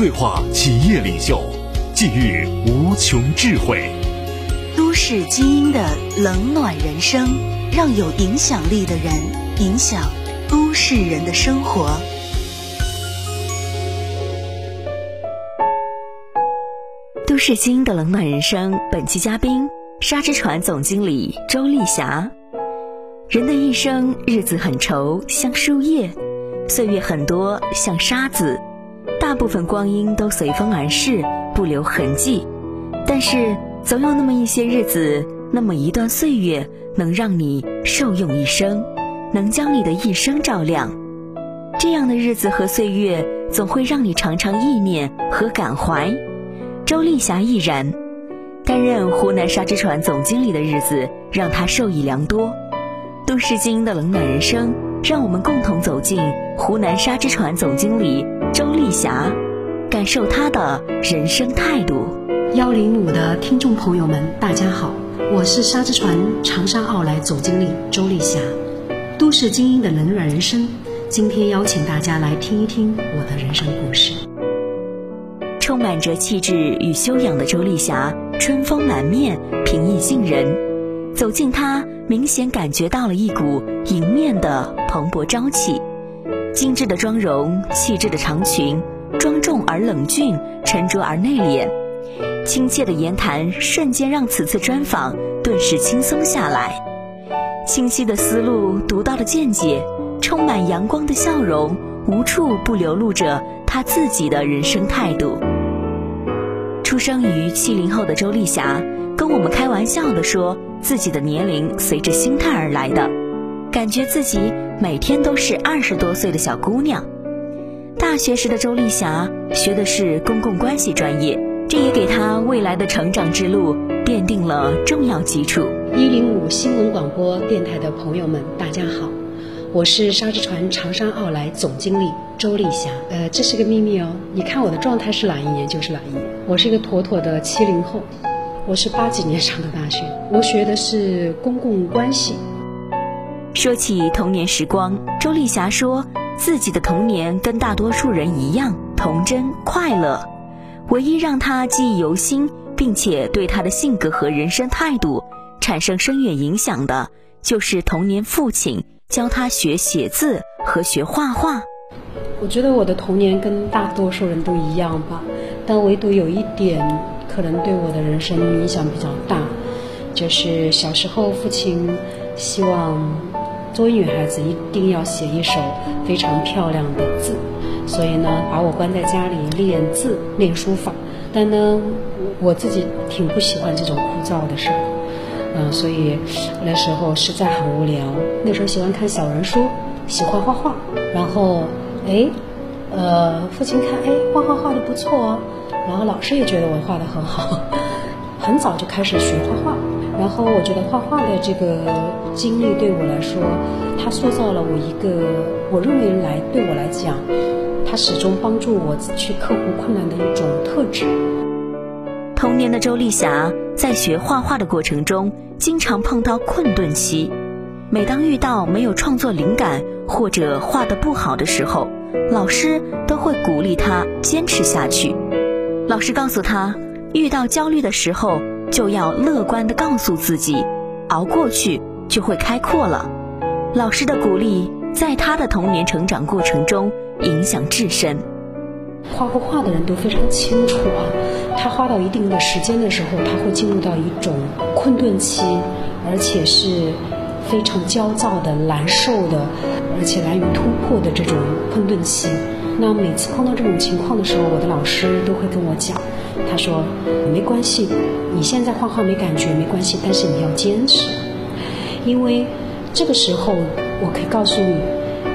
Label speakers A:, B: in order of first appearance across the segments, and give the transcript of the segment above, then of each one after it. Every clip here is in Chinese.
A: 对话企业领袖，寄予无穷智慧。
B: 都市精英的冷暖人生，让有影响力的人影响都市人的生活。
C: 都市精英的冷暖人生，本期嘉宾：沙之船总经理周丽霞。人的一生，日子很稠，像树叶；岁月很多，像沙子。大部分光阴都随风而逝，不留痕迹。但是，总有那么一些日子，那么一段岁月，能让你受用一生，能将你的一生照亮。这样的日子和岁月，总会让你常常意念和感怀。周丽霞亦然，担任湖南沙之船总经理的日子，让她受益良多。都市精英的冷暖人生，让我们共同走进湖南沙之船总经理周丽霞，感受她的人生态度。
D: 幺零五的听众朋友们，大家好，我是沙之船长沙奥莱总经理周丽霞。都市精英的冷暖人生，今天邀请大家来听一听我的人生故事。
C: 充满着气质与修养的周丽霞，春风满面，平易近人。走近她，明显感觉到了一股迎面的蓬勃朝气。精致的妆容，气质的长裙，庄重而冷峻，沉着而内敛。亲切的言谈，瞬间让此次专访顿时轻松下来。清晰的思路，独到的见解，充满阳光的笑容，无处不流露着他自己的人生态度。出生于七零后的周丽霞，跟我们开玩笑的说，自己的年龄随着心态而来的，感觉自己每天都是二十多岁的小姑娘。大学时的周丽霞学的是公共关系专业。这也给她未来的成长之路奠定了重要基础。
D: 一零五新闻广播电台的朋友们，大家好，我是沙之船长沙奥莱总经理周丽霞。呃，这是个秘密哦，你看我的状态是哪一年就是哪一年。我是一个妥妥的七零后，我是八几年上的大学，我学的是公共关系。
C: 说起童年时光，周丽霞说自己的童年跟大多数人一样童真快乐。唯一让她记忆犹新，并且对她的性格和人生态度产生深远影响的，就是童年父亲教她学写字和学画画。
D: 我觉得我的童年跟大多数人都一样吧，但唯独有一点可能对我的人生影响比较大，就是小时候父亲希望作为女孩子一定要写一手非常漂亮的字。所以呢，把我关在家里练字、练书法。但呢，我自己挺不喜欢这种枯燥的事儿，嗯，所以那时候实在很无聊。那时候喜欢看小人书，喜欢画画。然后，哎，呃，父亲看，哎，画画画的不错哦。然后老师也觉得我画的很好，很早就开始学画画。然后我觉得画画的这个经历对我来说，它塑造了我一个，我认为来对我来讲。它始终帮助我去克服困难的一种特质。
C: 童年的周丽霞在学画画的过程中，经常碰到困顿期。每当遇到没有创作灵感或者画的不好的时候，老师都会鼓励她坚持下去。老师告诉她，遇到焦虑的时候，就要乐观的告诉自己，熬过去就会开阔了。老师的鼓励，在他的童年成长过程中。影响至深。
D: 画过画的人都非常清楚啊，他画到一定的时间的时候，他会进入到一种困顿期，而且是非常焦躁的、难受的，而且难以突破的这种困顿期。那每次碰到这种情况的时候，我的老师都会跟我讲，他说没关系，你现在画画没感觉没关系，但是你要坚持，因为这个时候我可以告诉你。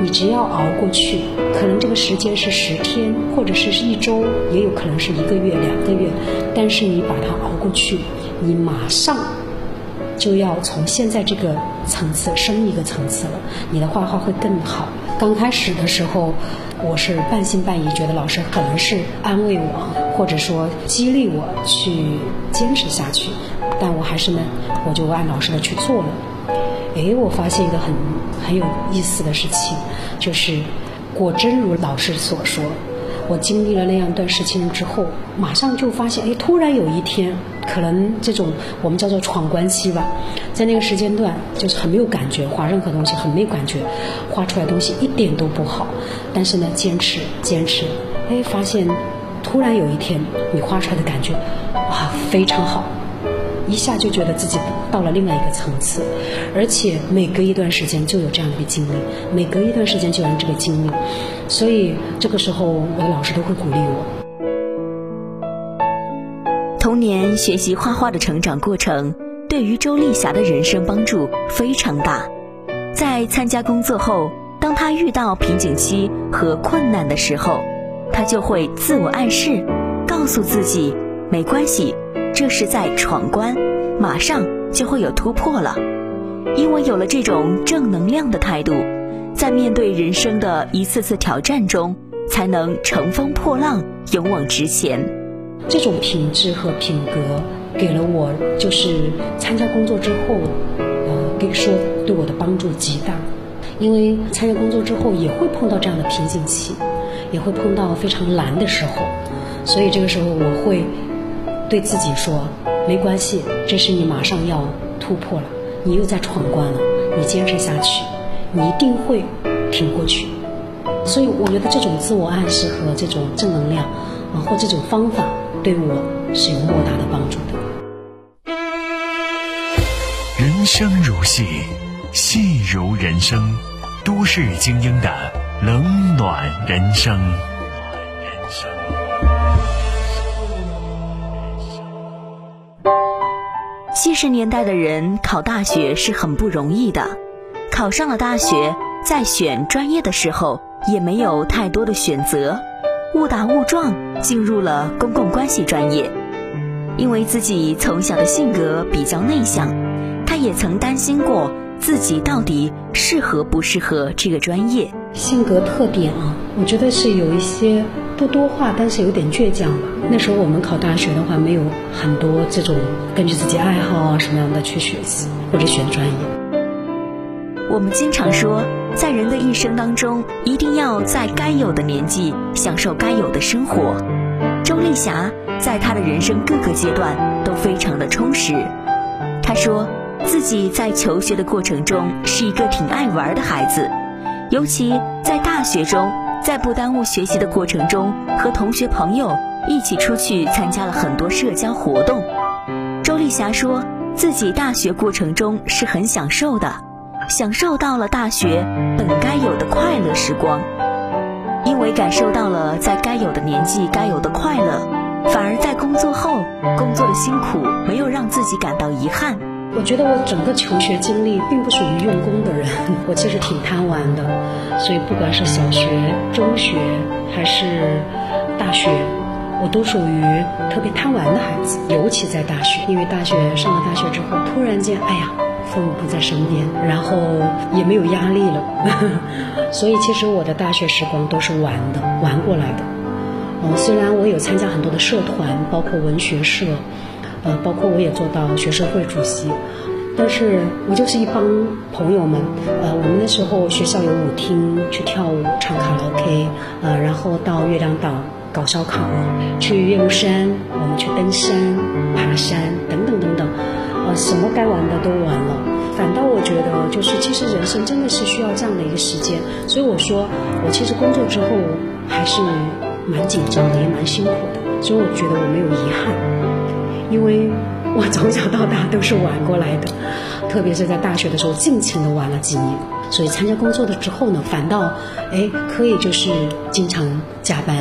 D: 你只要熬过去，可能这个时间是十天，或者是是一周，也有可能是一个月、两个月，但是你把它熬过去，你马上就要从现在这个层次升一个层次了，你的画画会更好。刚开始的时候，我是半信半疑，觉得老师可能是安慰我，或者说激励我去坚持下去，但我还是呢，我就按老师的去做了。哎，我发现一个很很有意思的事情，就是果真如老师所说，我经历了那样一段事情之后，马上就发现，哎，突然有一天，可能这种我们叫做闯关期吧，在那个时间段就是很没有感觉，画任何东西很没有感觉，画出来东西一点都不好，但是呢，坚持坚持，哎，发现突然有一天你画出来的感觉，哇，非常好。一下就觉得自己到了另外一个层次，而且每隔一段时间就有这样一个经历，每隔一段时间就有这个经历，所以这个时候我的老师都会鼓励我。
C: 童年学习画画的成长过程，对于周丽霞的人生帮助非常大。在参加工作后，当她遇到瓶颈期和困难的时候，她就会自我暗示，告诉自己没关系。这是在闯关，马上就会有突破了。因为有了这种正能量的态度，在面对人生的一次次挑战中，才能乘风破浪，勇往直前。
D: 这种品质和品格，给了我就是参加工作之后，呃，可以说对我的帮助极大。因为参加工作之后，也会碰到这样的瓶颈期，也会碰到非常难的时候，所以这个时候我会。对自己说，没关系，这是你马上要突破了，你又在闯关了，你坚持下去，你一定会挺过去。所以我觉得这种自我暗示和这种正能量，啊，或这种方法，对我是有莫大的帮助的。
A: 人生如戏，戏如人生，都市精英的冷暖人生。
C: 七十年代的人考大学是很不容易的，考上了大学，在选专业的时候也没有太多的选择，误打误撞进入了公共关系专业。因为自己从小的性格比较内向，他也曾担心过自己到底适合不适合这个专业。
D: 性格特点啊，我觉得是有一些。不多话，但是有点倔强吧。那时候我们考大学的话，没有很多这种根据自己爱好啊什么样的去学习或者选专业。
C: 我们经常说，在人的一生当中，一定要在该有的年纪享受该有的生活。周丽霞在她的人生各个阶段都非常的充实。她说自己在求学的过程中是一个挺爱玩的孩子，尤其在大学中。在不耽误学习的过程中，和同学朋友一起出去参加了很多社交活动。周丽霞说自己大学过程中是很享受的，享受到了大学本该有的快乐时光。因为感受到了在该有的年纪该有的快乐，反而在工作后工作的辛苦没有让自己感到遗憾。
D: 我觉得我整个求学经历并不属于用功的人，我其实挺贪玩的，所以不管是小学、中学还是大学，我都属于特别贪玩的孩子。尤其在大学，因为大学上了大学之后，突然间，哎呀，父母不在身边，然后也没有压力了，所以其实我的大学时光都是玩的，玩过来的。嗯，虽然我有参加很多的社团，包括文学社。呃，包括我也做到学生会主席，但是我就是一帮朋友们，呃，我们那时候学校有舞厅，去跳舞、唱卡拉 OK，呃，然后到月亮岛搞烧烤，去岳麓山，我们去登山、爬山等等，什么该玩的都玩了。反倒我觉得，就是其实人生真的是需要这样的一个时间。所以我说，我其实工作之后还是蛮紧张的，也蛮辛苦的。所以我觉得我没有遗憾。因为我从小到大都是玩过来的，特别是在大学的时候，尽情的玩了几年。所以参加工作的之后呢，反倒哎可以就是经常加班，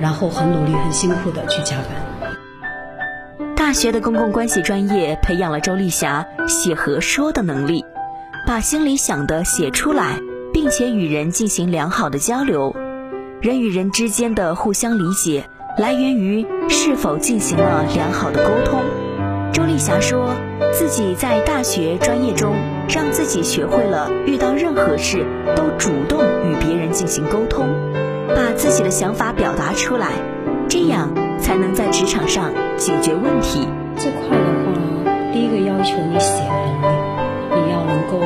D: 然后很努力、很辛苦的去加班。
C: 大学的公共关系专业培养了周丽霞写和说的能力，把心里想的写出来，并且与人进行良好的交流。人与人之间的互相理解，来源于是否进行了良好的沟通。周丽霞说自己在大学专业中，让自己学会了遇到任何事都主动与别人进行沟通，把自己的想法表达出来，这样才能在职场上解决问题。
D: 这块的话，第一个要求你写的能力，你要能够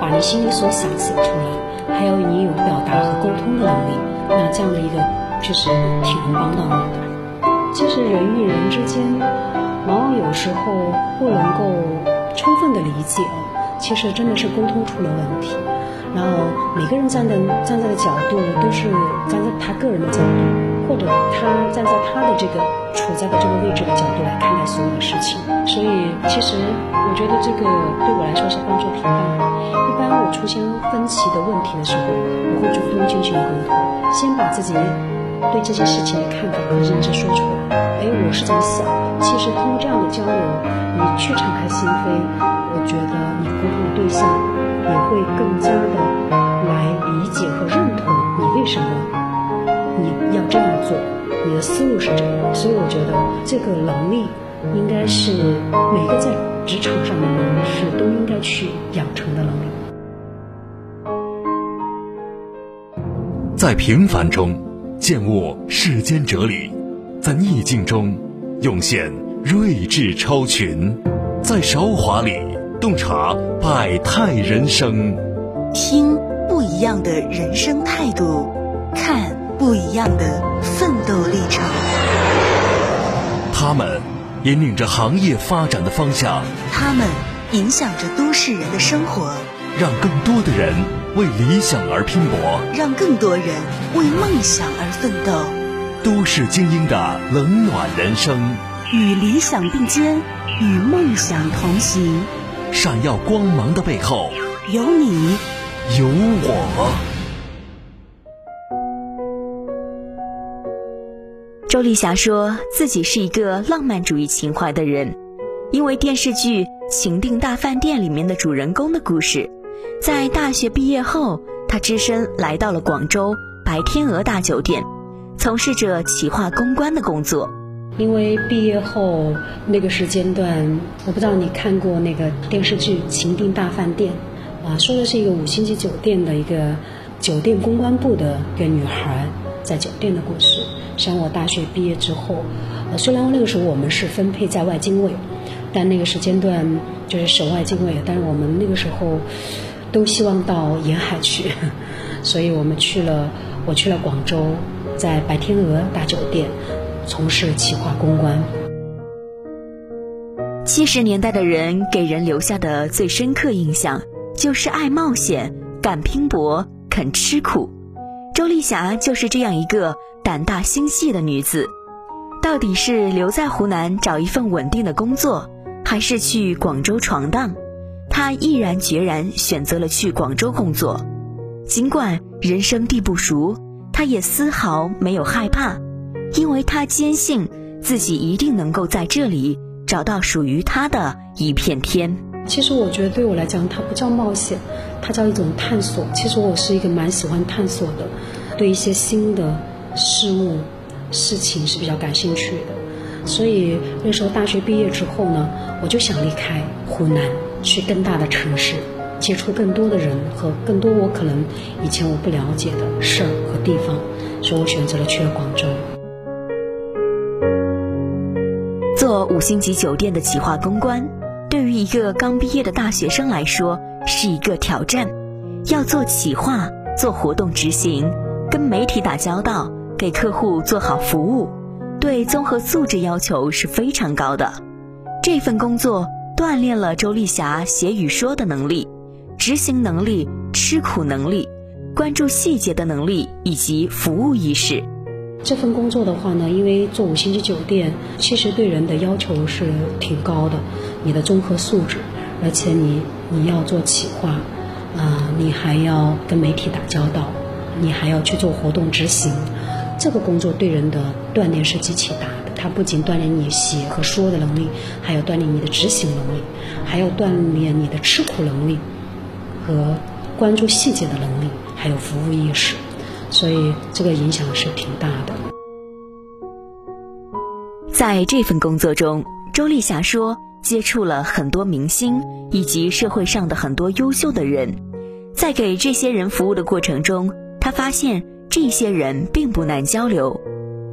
D: 把你心里所想写出来，还有你有表达和沟通的能力，那这样的一个就是挺能帮到你的。其实人与人之间，往往有时候不能够充分的理解，其实真的是沟通出了问题。然后每个人站在站在的角度都是站在他个人的角度。或者他站在他的这个处在的这个位置的角度来看待所有的事情，所以其实我觉得这个对我来说是帮助挺大的。一般我出现分歧的问题的时候，我会主动进行沟通，先把自己对这件事情的看法和认知说出来。哎，我是怎么想。其实通过这样的交流，你去敞开心扉，我觉得你沟通的对象也会更加的来理解和认同你为什么。这样做，你的思路是这样，所以我觉得这个能力应该是每个在职场上的人士都应该去养成的能力。
A: 在平凡中见悟世间哲理，在逆境中涌现睿智超群，在韶华里洞察百态人生，
B: 听不一样的人生态度，看。不一样的奋斗历程，
A: 他们引领着行业发展的方向，
B: 他们影响着都市人的生活，
A: 让更多的人为理想而拼搏，
B: 让更多人为梦想而奋斗。
A: 都市精英的冷暖人生，
B: 与理想并肩，与梦想同行。
A: 闪耀光芒的背后，
B: 有你，
A: 有我。
C: 周丽霞说自己是一个浪漫主义情怀的人，因为电视剧《情定大饭店》里面的主人公的故事，在大学毕业后，她只身来到了广州白天鹅大酒店，从事着企划公关的工作。
D: 因为毕业后那个时间段，我不知道你看过那个电视剧《情定大饭店》，啊，说的是一个五星级酒店的一个酒店公关部的一个女孩在酒店的故事。像我大学毕业之后，呃，虽然那个时候我们是分配在外经纬，但那个时间段就是省外经纬，但是我们那个时候都希望到沿海去，所以我们去了，我去了广州，在白天鹅大酒店从事企划公关。
C: 七十年代的人给人留下的最深刻印象就是爱冒险、敢拼搏、肯吃苦。周丽霞就是这样一个。胆大心细的女子，到底是留在湖南找一份稳定的工作，还是去广州闯荡？她毅然决然选择了去广州工作。尽管人生地不熟，她也丝毫没有害怕，因为她坚信自己一定能够在这里找到属于她的一片天。
D: 其实我觉得对我来讲，它不叫冒险，它叫一种探索。其实我是一个蛮喜欢探索的，对一些新的。事物、事情是比较感兴趣的，所以那时候大学毕业之后呢，我就想离开湖南，去更大的城市，接触更多的人和更多我可能以前我不了解的事儿和地方，所以我选择了去了广州。
C: 做五星级酒店的企划公关，对于一个刚毕业的大学生来说是一个挑战，要做企划、做活动执行、跟媒体打交道。给客户做好服务，对综合素质要求是非常高的。这份工作锻炼了周丽霞写与说的能力、执行能力、吃苦能力、关注细节的能力以及服务意识。
D: 这份工作的话呢，因为做五星级酒店，其实对人的要求是挺高的，你的综合素质，而且你你要做企划，啊，你还要跟媒体打交道，你还要去做活动执行。这个工作对人的锻炼是极其大的，它不仅锻炼你写和说的能力，还要锻炼你的执行能力，还要锻炼你的吃苦能力和关注细节的能力，还有服务意识，所以这个影响是挺大的。
C: 在这份工作中，周丽霞说，接触了很多明星以及社会上的很多优秀的人，在给这些人服务的过程中，她发现这些人并不难交流，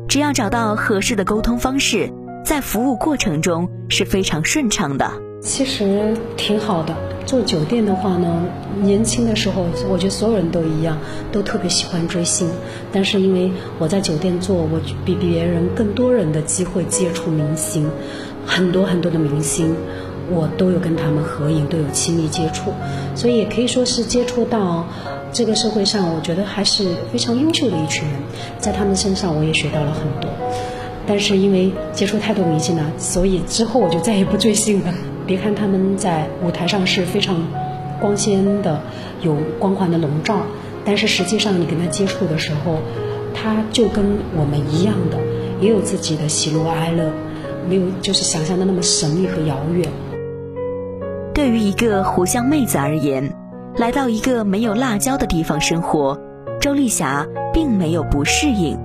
C: 只要找到合适的沟通方式，在服务过程中是非常顺畅的。
D: 其实挺好的。做酒店的话呢，年轻的时候，我觉得所有人都一样，都特别喜欢追星。但是因为我在酒店做，我比别人更多人的机会接触明星，很多很多的明星，我都有跟他们合影，都有亲密接触，所以也可以说是接触到这个社会上，我觉得还是非常优秀的一群人，在他们身上我也学到了很多。但是因为接触太多明星了，所以之后我就再也不追星了。别看他们在舞台上是非常光鲜的，有光环的笼罩，但是实际上你跟他接触的时候，他就跟我们一样的，也有自己的喜怒哀乐，没有就是想象的那么神秘和遥远。
C: 对于一个湖湘妹子而言，来到一个没有辣椒的地方生活，周丽霞并没有不适应，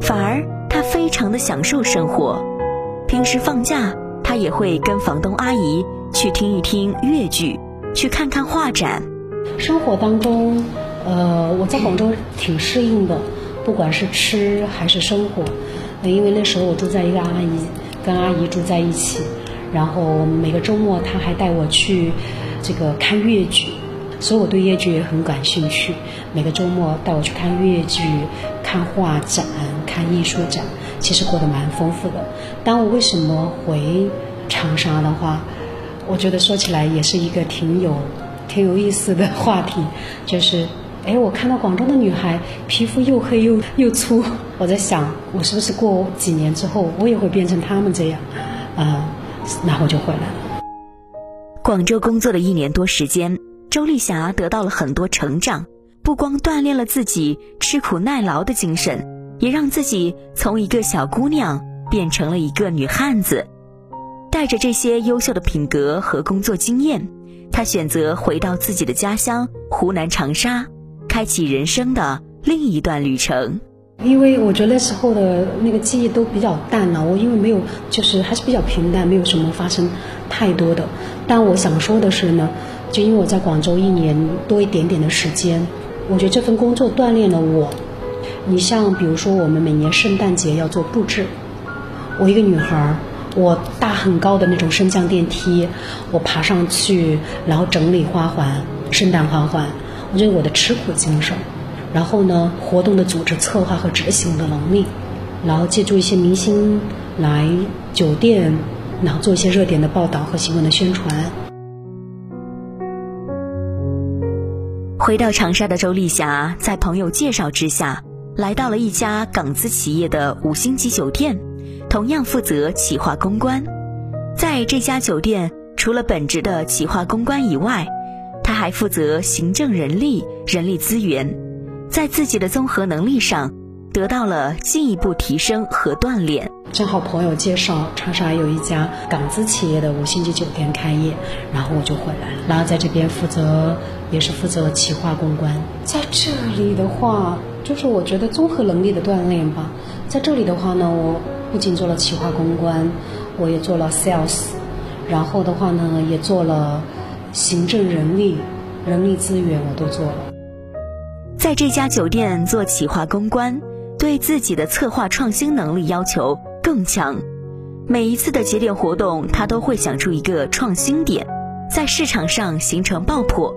C: 反而她非常的享受生活。平时放假。她也会跟房东阿姨去听一听粤剧，去看看画展。
D: 生活当中，呃，我在广州挺适应的，不管是吃还是生活。因为那时候我住在一个阿姨，跟阿姨住在一起，然后每个周末他还带我去这个看粤剧，所以我对粤剧也很感兴趣。每个周末带我去看粤剧、看画展、看艺术展。其实过得蛮丰富的。但我为什么回长沙的话，我觉得说起来也是一个挺有、挺有意思的话题。就是，哎，我看到广州的女孩皮肤又黑又又粗，我在想，我是不是过几年之后，我也会变成她们这样？啊，然后就回来了。
C: 广州工作的一年多时间，周丽霞得到了很多成长，不光锻炼了自己吃苦耐劳的精神。也让自己从一个小姑娘变成了一个女汉子，带着这些优秀的品格和工作经验，她选择回到自己的家乡湖南长沙，开启人生的另一段旅程。
D: 因为我觉得那时候的那个记忆都比较淡了，我因为没有，就是还是比较平淡，没有什么发生太多的。但我想说的是呢，就因为我在广州一年多一点点的时间，我觉得这份工作锻炼了我。你像比如说，我们每年圣诞节要做布置，我一个女孩儿，我搭很高的那种升降电梯，我爬上去，然后整理花环，圣诞花环，我觉得我的吃苦精神，然后呢，活动的组织策划和执行的能力，然后借助一些明星来酒店，然后做一些热点的报道和新闻的宣传。
C: 回到长沙的周丽霞，在朋友介绍之下。来到了一家港资企业的五星级酒店，同样负责企划公关。在这家酒店，除了本职的企划公关以外，他还负责行政、人力、人力资源，在自己的综合能力上得到了进一步提升和锻炼。
D: 正好朋友介绍，长沙有一家港资企业的五星级酒店开业，然后我就回来了，然后在这边负责，也是负责企划公关。在这里的话。就是我觉得综合能力的锻炼吧，在这里的话呢，我不仅做了企划公关，我也做了 sales，然后的话呢，也做了行政、人力、人力资源，我都做了。
C: 在这家酒店做企划公关，对自己的策划创新能力要求更强。每一次的节点活动，他都会想出一个创新点，在市场上形成爆破。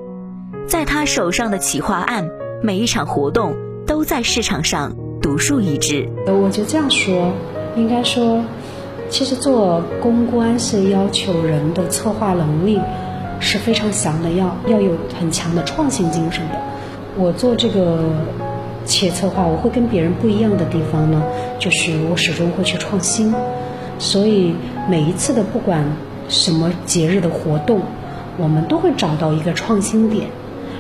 C: 在他手上的企划案，每一场活动。都在市场上独树一帜。
D: 呃我就这样说，应该说，其实做公关是要求人的策划能力是非常强的，要要有很强的创新精神的。我做这个企业策划，我会跟别人不一样的地方呢，就是我始终会去创新。所以每一次的不管什么节日的活动，我们都会找到一个创新点。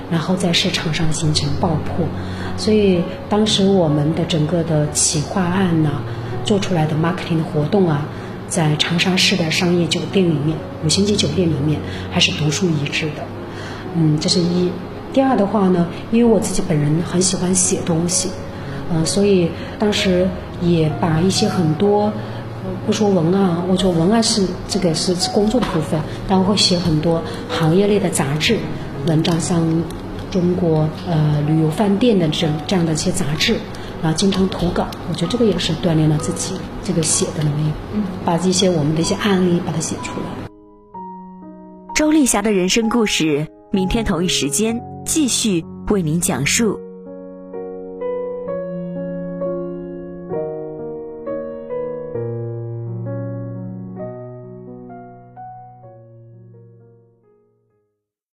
D: 然后在市场上形成爆破，所以当时我们的整个的企划案呢，做出来的 marketing 的活动啊，在长沙市的商业酒店里面，五星级酒店里面还是独树一帜的。嗯，这是一。第二的话呢，因为我自己本人很喜欢写东西，嗯，所以当时也把一些很多，不说文案，我说文案是这个是工作的部分，但我会写很多行业类的杂志文章，像中国呃旅游饭店的这这样的一些杂志，然后经常投稿，我觉得这个也是锻炼了自己这个写的能力，把一些我们的一些案例把它写出来。
C: 周丽霞的人生故事，明天同一时间继续为您讲述。